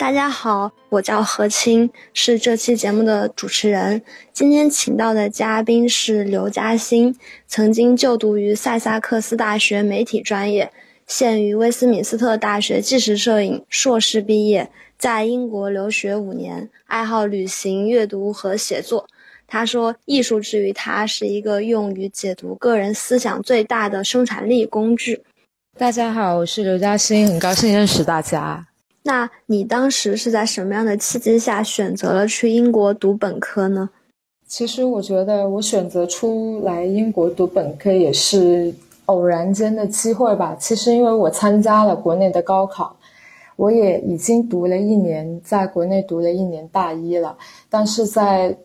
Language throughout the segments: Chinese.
大家好，我叫何青，是这期节目的主持人。今天请到的嘉宾是刘嘉欣，曾经就读于塞萨克斯大学媒体专业，现于威斯敏斯特大学纪实摄影硕士毕业，在英国留学五年，爱好旅行、阅读和写作。他说，艺术之于他是一个用于解读个人思想最大的生产力工具。大家好，我是刘嘉欣，很高兴认识大家。那你当时是在什么样的契机下选择了去英国读本科呢？其实我觉得我选择出来英国读本科也是偶然间的机会吧。其实因为我参加了国内的高考，我也已经读了一年，在国内读了一年大一了。但是在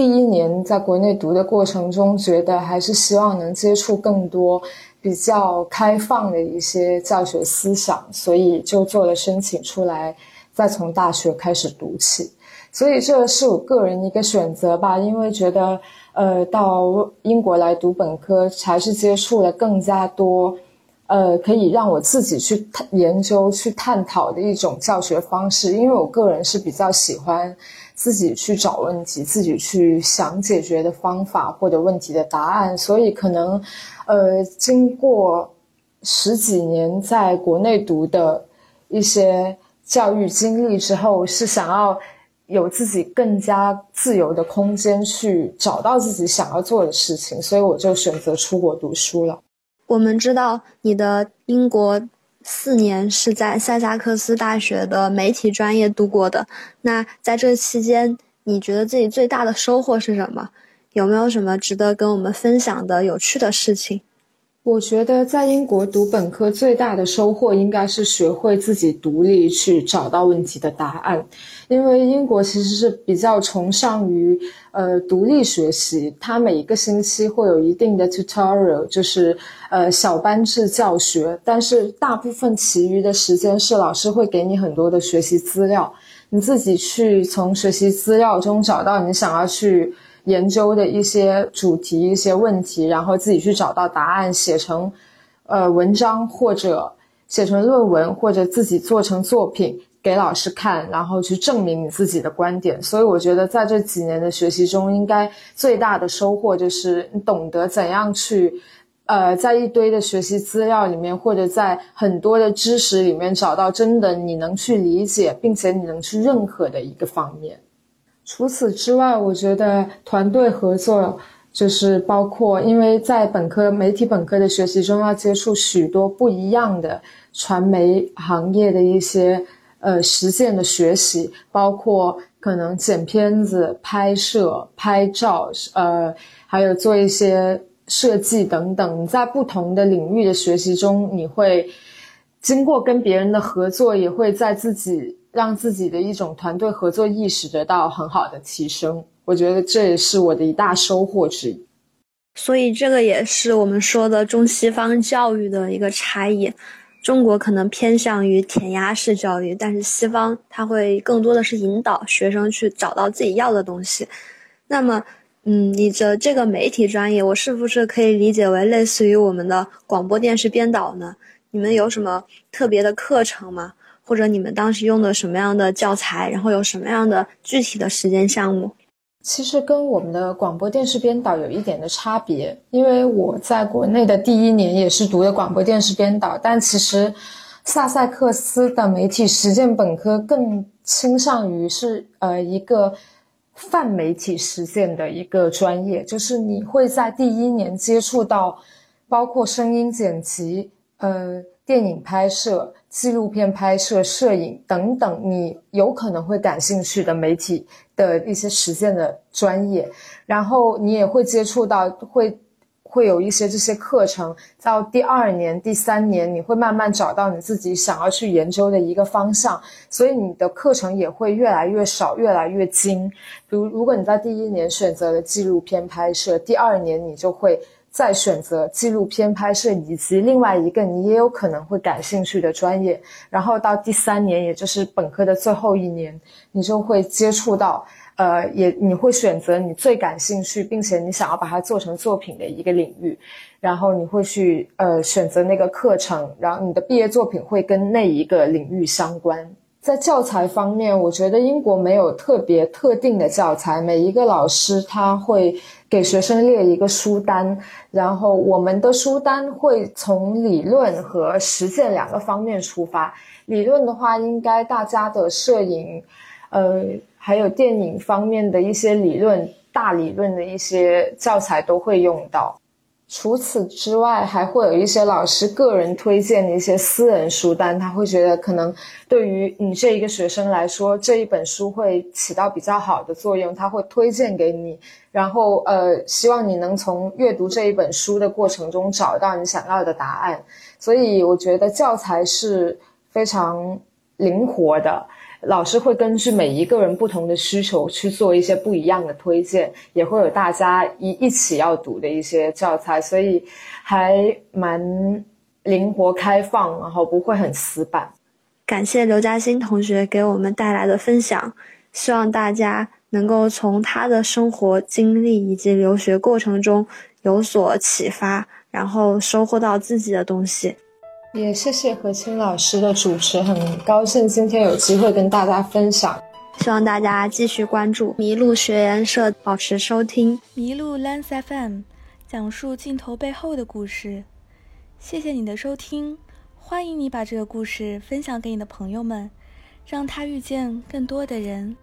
第一年在国内读的过程中，觉得还是希望能接触更多。比较开放的一些教学思想，所以就做了申请出来，再从大学开始读起。所以这是我个人一个选择吧，因为觉得，呃，到英国来读本科，还是接触了更加多，呃，可以让我自己去研究、去探讨的一种教学方式。因为我个人是比较喜欢自己去找问题、自己去想解决的方法或者问题的答案，所以可能。呃，经过十几年在国内读的一些教育经历之后，是想要有自己更加自由的空间去找到自己想要做的事情，所以我就选择出国读书了。我们知道你的英国四年是在塞萨克斯大学的媒体专业度过的，那在这期间，你觉得自己最大的收获是什么？有没有什么值得跟我们分享的有趣的事情？我觉得在英国读本科最大的收获应该是学会自己独立去找到问题的答案，因为英国其实是比较崇尚于呃独立学习，它每一个星期会有一定的 tutorial，就是呃小班制教学，但是大部分其余的时间是老师会给你很多的学习资料，你自己去从学习资料中找到你想要去。研究的一些主题、一些问题，然后自己去找到答案，写成，呃，文章或者写成论文，或者自己做成作品给老师看，然后去证明你自己的观点。所以我觉得在这几年的学习中，应该最大的收获就是你懂得怎样去，呃，在一堆的学习资料里面，或者在很多的知识里面找到真的你能去理解，并且你能去认可的一个方面。除此之外，我觉得团队合作就是包括，因为在本科媒体本科的学习中，要接触许多不一样的传媒行业的一些呃实践的学习，包括可能剪片子、拍摄、拍照，呃，还有做一些设计等等。你在不同的领域的学习中，你会经过跟别人的合作，也会在自己。让自己的一种团队合作意识得到很好的提升，我觉得这也是我的一大收获之一。所以，这个也是我们说的中西方教育的一个差异。中国可能偏向于填鸭式教育，但是西方它会更多的是引导学生去找到自己要的东西。那么，嗯，你的这个媒体专业，我是不是可以理解为类似于我们的广播电视编导呢？你们有什么特别的课程吗？或者你们当时用的什么样的教材，然后有什么样的具体的实践项目？其实跟我们的广播电视编导有一点的差别，因为我在国内的第一年也是读的广播电视编导，但其实萨塞克斯的媒体实践本科更倾向于是呃一个泛媒体实践的一个专业，就是你会在第一年接触到包括声音剪辑，呃。电影拍摄、纪录片拍摄、摄影等等，你有可能会感兴趣的媒体的一些实践的专业，然后你也会接触到，会会有一些这些课程。到第二年、第三年，你会慢慢找到你自己想要去研究的一个方向，所以你的课程也会越来越少、越来越精。比如，如果你在第一年选择了纪录片拍摄，第二年你就会。再选择纪录片拍摄，以及另外一个你也有可能会感兴趣的专业，然后到第三年，也就是本科的最后一年，你就会接触到，呃，也你会选择你最感兴趣，并且你想要把它做成作品的一个领域，然后你会去呃选择那个课程，然后你的毕业作品会跟那一个领域相关。在教材方面，我觉得英国没有特别特定的教材，每一个老师他会给学生列一个书单，然后我们的书单会从理论和实践两个方面出发。理论的话，应该大家的摄影，呃，还有电影方面的一些理论、大理论的一些教材都会用到。除此之外，还会有一些老师个人推荐的一些私人书单，他会觉得可能对于你这一个学生来说，这一本书会起到比较好的作用，他会推荐给你，然后呃，希望你能从阅读这一本书的过程中找到你想要的答案。所以我觉得教材是非常灵活的。老师会根据每一个人不同的需求去做一些不一样的推荐，也会有大家一一起要读的一些教材，所以还蛮灵活开放，然后不会很死板。感谢刘嘉欣同学给我们带来的分享，希望大家能够从他的生活经历以及留学过程中有所启发，然后收获到自己的东西。也谢谢何清老师的主持，很高兴今天有机会跟大家分享。希望大家继续关注麋鹿学研社，保持收听麋鹿 Lens FM，讲述镜头背后的故事。谢谢你的收听，欢迎你把这个故事分享给你的朋友们，让他遇见更多的人。